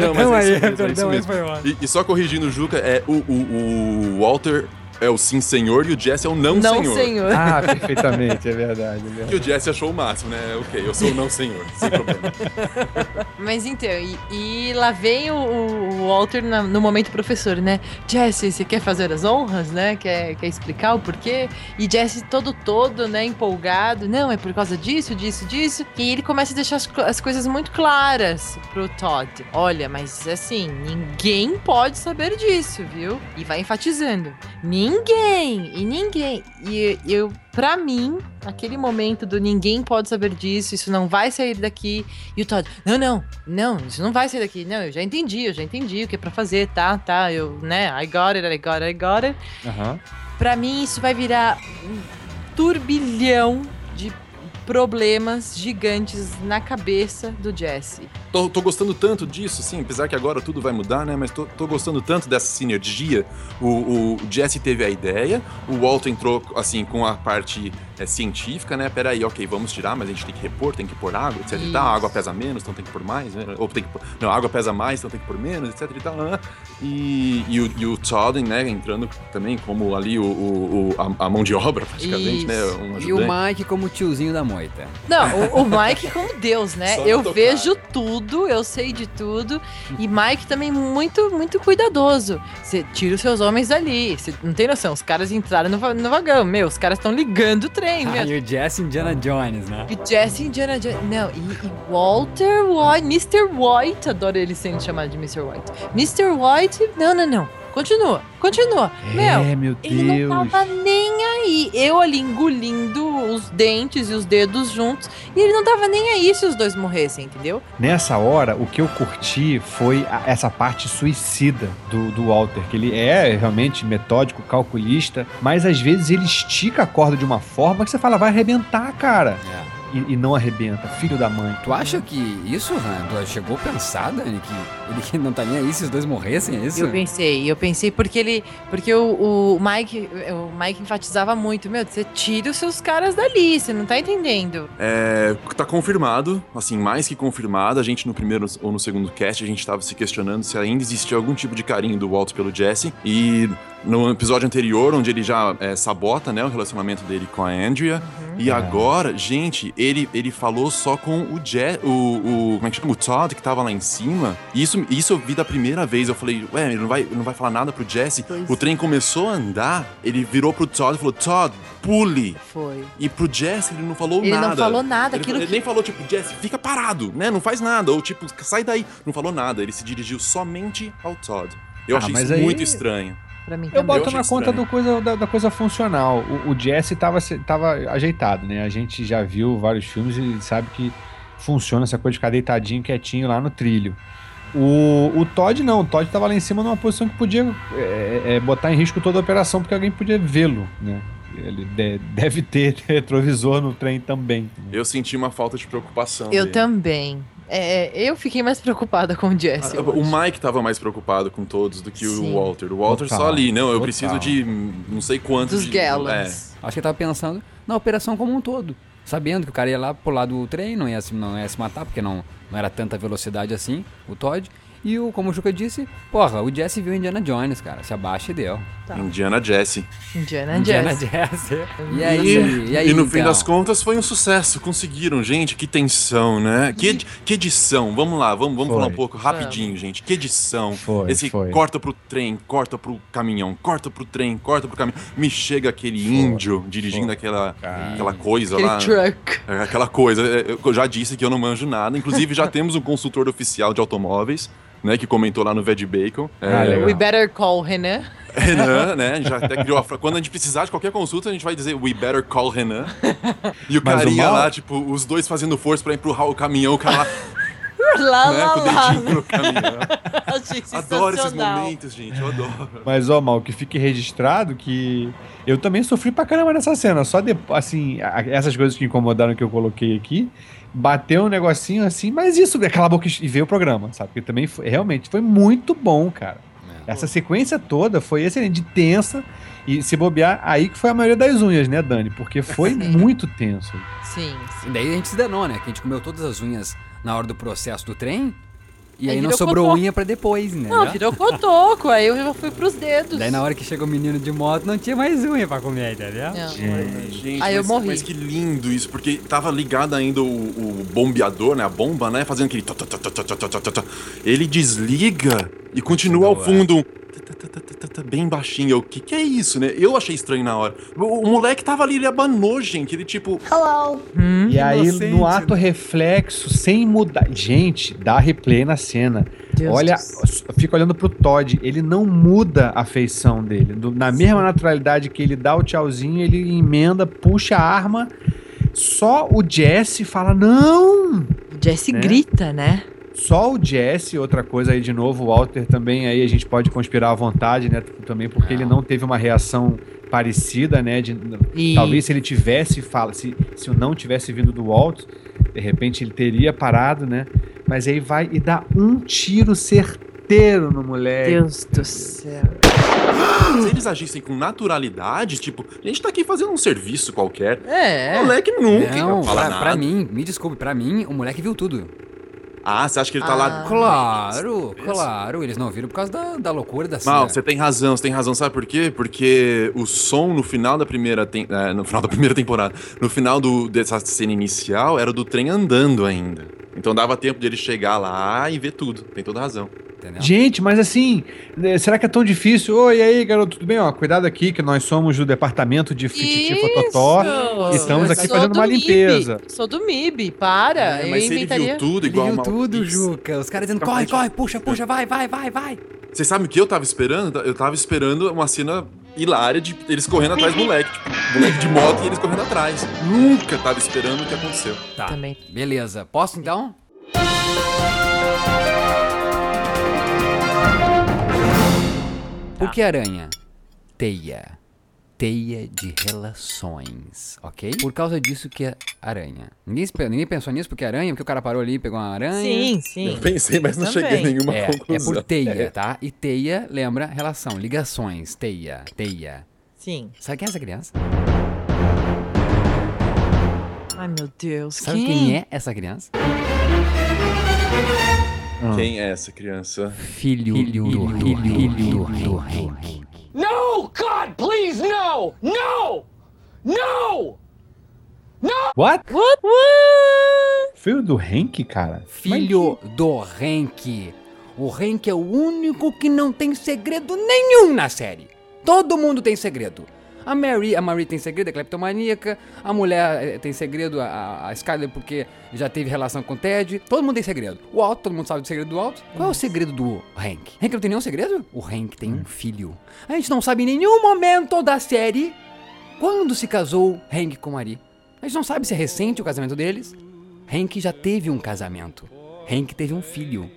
Não, mas é isso mesmo, é isso aí, mesmo. E, e só corrigindo o Juca, é o, o, o Walter é o sim senhor e o Jesse é o não, Não, senhor. senhor. Ah, perfeitamente, é verdade. É verdade. o Jesse achou o máximo, né? Ok, eu sou o não senhor, sem problema. [laughs] Mas então, e, e lá vem o, o Walter na- no momento professor, né? Jesse, você quer fazer as honras, né? Quer, quer explicar o porquê? E Jesse todo todo, né, empolgado. Não, é por causa disso, disso, disso. E ele começa a deixar as, as coisas muito claras pro Todd. Olha, mas assim, ninguém pode saber disso, viu? E vai enfatizando. Ninguém! E ninguém. E eu, pra mim, aquele momento do ninguém pode saber disso, isso não vai sair daqui. E o Todd, não, não, não, isso não vai sair daqui. Não, eu já entendi, eu já entendi o que é pra fazer, tá, tá, eu, né, I got it, I got it, I got it. Aham. Pra mim, isso vai virar um turbilhão de problemas gigantes na cabeça do Jesse. Tô, tô gostando tanto disso, sim, apesar que agora tudo vai mudar, né? Mas tô, tô gostando tanto dessa sinergia. O, o Jesse teve a ideia, o Walter entrou, assim, com a parte é, científica, né? Peraí, ok, vamos tirar, mas a gente tem que repor, tem que pôr água, etc e tal. A água pesa menos, então tem que pôr mais, né? Ou tem que pôr... Não, a água pesa mais, então tem que pôr menos, etc e tal. né? E, e, o, e o Todd, né, entrando também como ali o, o- o- a, a mão de obra, praticamente, né? Isso. Um E o. Mike como tiozinho da moita. Não, o, o Mike como Deus, né? [laughs] Só Eu tocar. vejo tudo, eu sei de tudo. E Mike também muito, muito cuidadoso. Você tira os seus homens dali. Você não tem noção, os caras entraram no, no vagão. Meu, os caras estão ligando o trem, Ah, e o Jesse Indiana Jones, né? E Jesse Indiana Jones. Não, e, e Walter White, Mr. White, adoro ele sendo chamado de Mr. White. Mr. White, não, não, não. Continua, continua. Meu, É, meu ele não tava nem aí. Eu ali engolindo os dentes e os dedos juntos. E ele não tava nem aí se os dois morressem, entendeu? Nessa hora, o que eu curti foi a- essa parte suicida do, do Walter, que ele é realmente metódico, calculista, mas às vezes ele estica a corda de uma forma que você fala, vai arrebentar, cara. É. E, e não arrebenta, filho da mãe. Tu acha que isso, Han, tu chegou a pensar, Dani, que ele [laughs] não tá nem aí se os dois morressem, é isso? Eu pensei, eu pensei porque ele. Porque o, o Mike. O Mike enfatizava muito, meu, você tira os seus caras dali, você não tá entendendo. É, tá confirmado, assim, mais que confirmado. A gente no primeiro ou no segundo cast, a gente tava se questionando se ainda existia algum tipo de carinho do Walt pelo Jesse. E no episódio anterior, onde ele já é, sabota, né, o relacionamento dele com a Andrea. E agora, gente, ele, ele falou só com o Je o, o como é que chama? O Todd, que tava lá em cima. E isso, isso eu vi da primeira vez. Eu falei, ué, ele não vai, ele não vai falar nada pro Jesse. Pois O trem começou a andar, ele virou pro Todd e falou, Todd, pule. Foi. E pro Jesse ele não falou Ele nada. não falou nada, Ele, aquilo ele que- nem falou, tipo, Jesse, fica parado, né? Não faz nada. Ou tipo, sai daí. Não falou nada. Ele se dirigiu somente ao Todd. Eu Ah, achei isso aí- muito estranho. Pra mim Eu também. boto achei na conta do coisa, da, da coisa funcional. O, o Jesse tava, se- tava ajeitado, né? A gente já viu vários filmes e sabe que funciona essa coisa de ficar deitadinho, quietinho lá no trilho. O, o Todd não, o Todd tava lá em cima numa posição que podia é, é, botar em risco toda a operação, porque alguém podia vê-lo, né? Ele de- [laughs] deve ter retrovisor no trem também. Eu senti uma falta de preocupação. Eu dele. também. É, eu fiquei mais preocupada com o Jesse. Ah, O. Mike tava mais preocupado com todos do que Sim. o Walter. O Walter Total, só ali, não, eu total. preciso de não sei quantos. Dos de, Gallons. Acho que ele tava pensando na operação como um todo. Sabendo que o cara ia lá pro lado do trem, não ia, se- não ia se matar, porque não, não era tanta velocidade assim, o Todd. E o, como o Juca disse, porra, o Jesse viu Indiana Jones, cara. Se abaixa e deu. É, Indiana Jesse. Indiana Indiana Jesse. Jesse. E E, aí, e aí, e no fim então? das contas foi um sucesso. Conseguiram, gente. Que tensão, né? Que, ed- que edição. Vamos lá, vamos, vamos Foi. falar um pouco rapidinho, gente. Que edição. Foi, Esse foi. corta pro trem, corta pro caminhão, corta pro trem, corta pro caminhão. Me chega aquele índio dirigindo aquela, aquela coisa Aquele lá. truck. É, Aquela coisa, é, eu já disse que eu não manjo nada. Inclusive, já [laughs] temos um consultor oficial de automóveis, né? Que comentou lá no Veg Bacon. É, Ah, legal. We better call Renan. [laughs] Renan, né? Já até criou a fra- Quando a gente precisar de qualquer consulta, a gente vai dizer We better call Renan. E o Mas o carinha mal- lá, tipo, os dois fazendo força pra empurrar o caminhão, o cara lá, [laughs] Lá, né? lá, o lá. [laughs] Adoro esses momentos, gente. Eu adoro. Mas, ó, Mal, que fique registrado que eu também sofri pra caramba nessa cena. Só de, assim, a- essas coisas que incomodaram que eu coloquei aqui, bateu um negocinho assim, mas isso, cala a boca e veio o programa, sabe? Porque também foi, realmente foi muito bom, cara. Essa sequência toda foi excelente, de tensa. E se bobear, aí que foi a maioria das unhas, né, Dani? Porque foi [laughs] muito tenso. Sim, sim. E daí a gente se danou, né? Que a gente comeu todas as unhas na hora do processo do trem. E aí, aí não sobrou cotoco. unha pra depois, né? Não, virou cotoco, aí eu fui pros dedos. Daí na hora que chegou o menino de moto, não tinha mais unha pra comer, entendeu? Não. Gente, gente aí mas, eu morri. Mas que lindo isso, porque tava ligado ainda o, o bombeador, né? A bomba, né? Fazendo aquele... Ele desliga e continua ao é. fundo tá, tá, tá, tá, Bem baixinho. O que, que é isso, né? Eu achei estranho na hora. O, o moleque tava ali, ele abanou, gente. Ele tipo. E aí, inocente, no ato reflexo, sem mudar. Gente, dá replay na cena. Deus Olha, céu. fica olhando pro Todd, ele não muda a feição dele. Do- na mesma naturalidade que ele dá o tchauzinho, ele emenda, puxa a arma. Só o Jesse fala: Não! O Jesse Né? grita, né? Só o Jesse, outra coisa aí de novo, o Walter também aí a gente pode conspirar à vontade, né? Também porque ele não teve uma reação parecida, né? De, E- Talvez se ele tivesse fala, se, se o não tivesse vindo do Walt, de repente ele teria parado, né? Mas aí vai e dá um tiro certeiro no moleque. Deus do céu. Se eles agissem com naturalidade, tipo, a gente tá aqui fazendo um serviço qualquer. É. O moleque nunca Não, ia falar pra, nada. pra mim, me desculpe, pra mim, o moleque viu tudo. Ah, você acha que ele tá lá. Claro, claro, eles não viram por causa da, da loucura da Mal, cena. você tem razão, você tem razão, sabe por quê? Porque o som no final da primeira tem- é, no final da [laughs] primeira temporada, no final do, dessa cena inicial, era o do trem andando ainda. Então dava tempo de ele chegar lá e ver tudo. Tem toda razão. Entendeu? Gente, mas assim, né, será que é tão difícil? Oi, e aí, garoto, tudo bem? Ó, cuidado aqui que nós somos do departamento de Fititi Fototó. Isso! Estamos aqui fazendo do uma MIB. limpeza. Sou do MIB, para. É, eu mas ele viu tudo Ele igual viu uma tudo. Juca. Os caras dizendo, corre, corre, puxa, puxa, vai, vai, vai, vai. Vocês sabem o que eu tava esperando? Eu tava esperando uma cena hilária de eles correndo atrás do moleque. Tipo, moleque de moto e eles correndo atrás. Nunca tava esperando o que aconteceu. Tá, Também. beleza. Posso então? O que é aranha? Teia. Teia de relações, ok? Por causa disso que é aranha. Ninguém, ninguém pensou nisso porque é aranha, porque o cara parou ali e pegou uma aranha. Sim, sim. Eu pensei, mas não Também. cheguei a nenhuma É, é conclusão. por teia, tá? E teia lembra relação, ligações, teia, teia. Sim. Sabe quem é essa criança? Ai, meu Deus. Sabe quem, é essa criança? Quem é essa criança? Filho, do, filho, filho do rei. No! God, please, no! No! No! What? What? What? Filho do Hank, cara? Filho do Henk. O Henk é o único que não tem segredo nenhum na série. Todo mundo tem segredo. A Mary, a Mary tem segredo, é cleptomaníaca. A mulher eh, tem segredo, a, a Skyler, porque já teve relação com o Ted. Todo mundo tem segredo. O Alto, todo mundo sabe do segredo do Alto. Qual é o segredo do Hank? Hank não tem nenhum segredo? O Hank tem um filho. A gente não sabe em nenhum momento da série quando se casou Hank com Marie. A gente não sabe se é recente o casamento deles. Hank já teve um casamento. Hank teve um filho.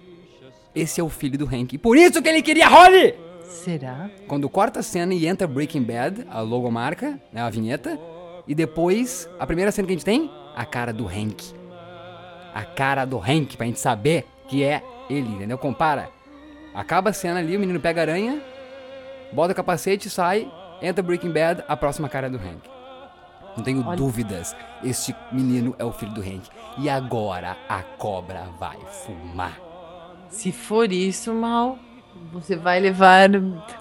Esse é o filho do Hank. Por isso que ele queria Holly! Será? Quando corta a cena e entra Breaking Bad, a logomarca, né, a vinheta, e depois, a primeira cena que a gente tem, a cara do Hank. A cara do Hank, pra gente saber que é ele, entendeu? Compara. Acaba a cena ali, o menino pega a aranha, bota o capacete, sai, entra Breaking Bad, a próxima cara é do Hank. Não tenho dúvidas, este menino é o filho do Hank. E agora a cobra vai fumar. Se for isso, mal, você vai levar,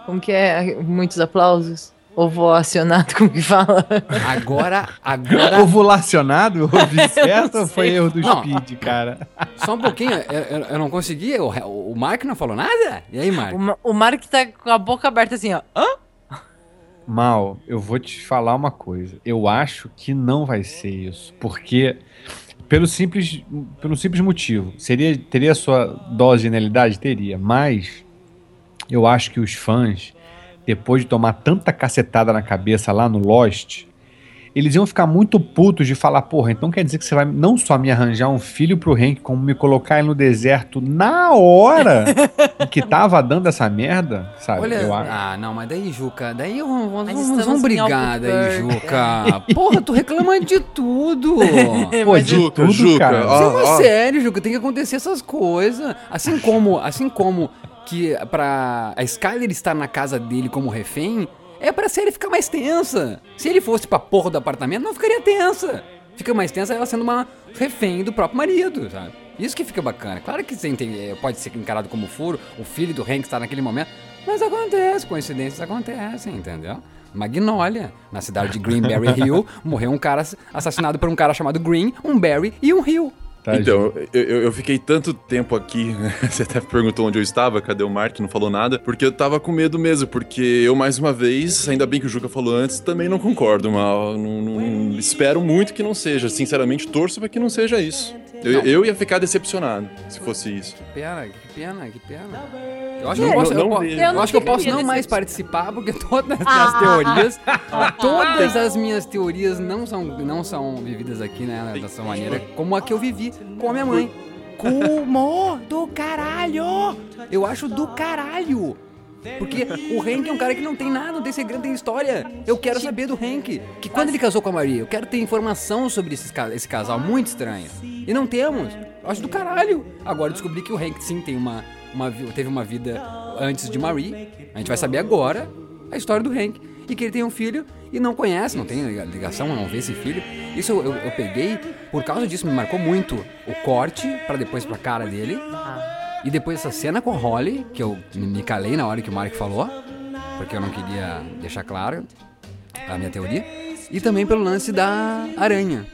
como que é, muitos aplausos? Ovacionado, [laughs] como que fala? Agora, agora. Ovulacionado? [laughs] Eu ouvi certo ou foi erro do Não. Speed, cara? Só um pouquinho, eu, eu- eu não consegui. O, o Mark não falou nada? E aí, Mark? O, o Mark tá com a boca aberta assim, ó. Hã? Mal, eu vou te falar uma coisa. Eu acho que não vai ser isso. Porque, pelo simples, pelo simples motivo, seria, teria sua dose de genialidade? Teria. Mas, eu acho que os fãs, depois de tomar tanta cacetada na cabeça lá no Lost, eles iam ficar muito putos de falar, porra, então quer dizer que você vai não só me arranjar um filho pro Hank, como me colocar ele no deserto na hora [laughs] em que tava dando essa merda, sabe? Olha, eu acho. ah, não, mas daí, Juca, daí vamos, vamos, vamos, brigar daí. Juca. [laughs] Porra, tu reclama de tudo. [laughs] Pô, de Juca, tudo, Juca, cara. ó. Isso é uma série, Juca, tem que acontecer essas coisas. Assim como, assim como que pra a Skyler estar na casa dele como refém, é pra série ficar mais tensa. Se ele fosse pra porra do apartamento, não ficaria tensa. Fica mais tensa ela sendo uma refém do próprio marido, sabe? Isso que fica bacana. Claro que você é, pode ser encarado como furo, o filho do Hank está naquele momento, mas acontece, coincidências acontecem, entendeu? Magnolia, na cidade de Greenberry Hill, morreu um cara assassinado por um cara chamado Green, um Barry e um Hill. Tá, Então, eu, eu- fiquei tanto tempo aqui, né? [laughs] você até perguntou onde eu estava, cadê o Mark, não falou nada, porque eu tava com medo mesmo, porque eu, mais uma vez, ainda bem que o Juca falou antes, também não concordo, mal. Não, não- espero muito que não seja, sinceramente, torço pra que não seja isso. Eu, eu ia ficar decepcionado se fosse isso. Pena, que pena, que pena. Eu acho que eu Não, posso, não eu, vejo. eu Eu não acho que eu posso não mais participar, porque [laughs] todas as minhas teorias, [laughs] todas as minhas teorias não são, não são vividas aqui, né, dessa maneira, como a que eu vivi com a minha mãe. Como do caralho! Eu acho do caralho! Porque o Hank é um cara que não tem nada, não tem segredo, não tem história. Eu quero saber do Hank. Que quando ele casou com a Maria, eu quero ter informação sobre esses ca- esse casal muito estranho. E não temos. Eu acho do caralho. Agora eu descobri que o Hank sim tem uma, uma, teve uma vida antes de Marie. A gente vai saber agora a história do Hank. E que ele tem um filho e não conhece, não tem liga- ligação, não vê esse filho. Isso eu, eu- peguei, por causa disso me marcou muito o corte pra depois pra cara dele. E depois essa cena com Holly, que eu me calei na hora que o Mark falou, porque eu não queria deixar claro a minha teoria. E também pelo lance da aranha.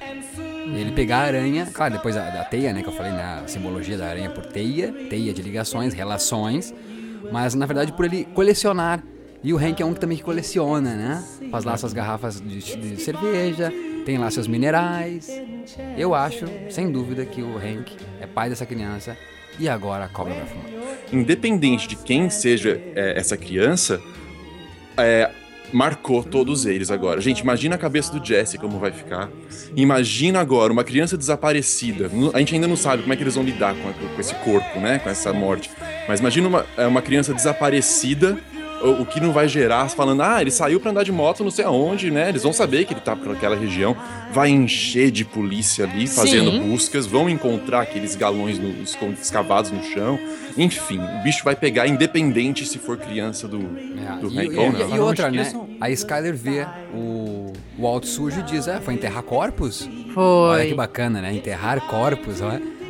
Ele pegar a aranha, claro, depois da, da teia, né, que eu falei, né, a simbologia da aranha por teia, teia de ligações, relações, mas na verdade por ele colecionar. E o Hank é um que também coleciona, né? Faz lá suas garrafas de, de cerveja, tem lá seus minerais. Eu acho, sem dúvida, que o Hank é pai dessa criança e agora a cobra vai fumar. Independente de quem seja é, essa criança, é, marcou todos eles agora. Gente, imagina a cabeça do Jesse como vai ficar. Imagina agora uma criança desaparecida. A gente ainda não sabe como é que eles vão lidar com, a- com esse corpo, né? Com essa morte. Mas imagina uma, é, uma criança desaparecida. O, o que não vai gerar, falando, ah, ele saiu pra andar de moto não sei aonde, né? Eles vão saber que ele tá por aquela região. Vai encher de polícia ali, fazendo Sim. buscas. Vão encontrar aqueles galões no- escavados no chão. Enfim, o bicho vai pegar independente se for criança do, É, do e, Hank e- ou e- não. e outra, né? A Skyler vê o, o alto sujo e diz: É, foi enterrar corpos? Olha que Foi. bacana, né? Enterrar corpos.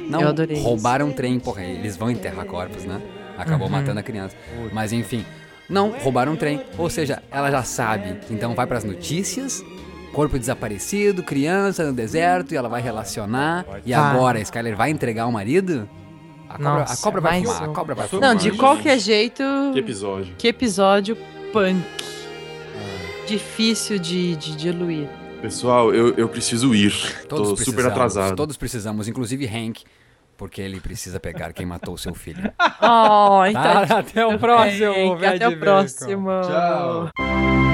Não, Eu adorei isso. roubaram um trem, porra, eles vão enterrar corpos, né? Acabou Uhum. matando a criança. Mas enfim, não, roubaram um trem. Ou seja, ela já sabe. Então vai pras notícias. Corpo desaparecido, criança no deserto, e ela vai relacionar. E Vai. agora a Skyler vai entregar o marido? A cobra, Nossa, a cobra vai mais fumar, um. a cobra vai fumar. Não, de qualquer jeito. Que episódio. Que episódio punk. difícil de, de diluir. Pessoal, eu, eu preciso ir. Todos Tô super precisamos, atrasado. Todos precisamos, inclusive Hank, porque ele precisa pegar quem matou o seu filho. [laughs] Oh, Tá, até o próximo, Até o próximo. Tchau.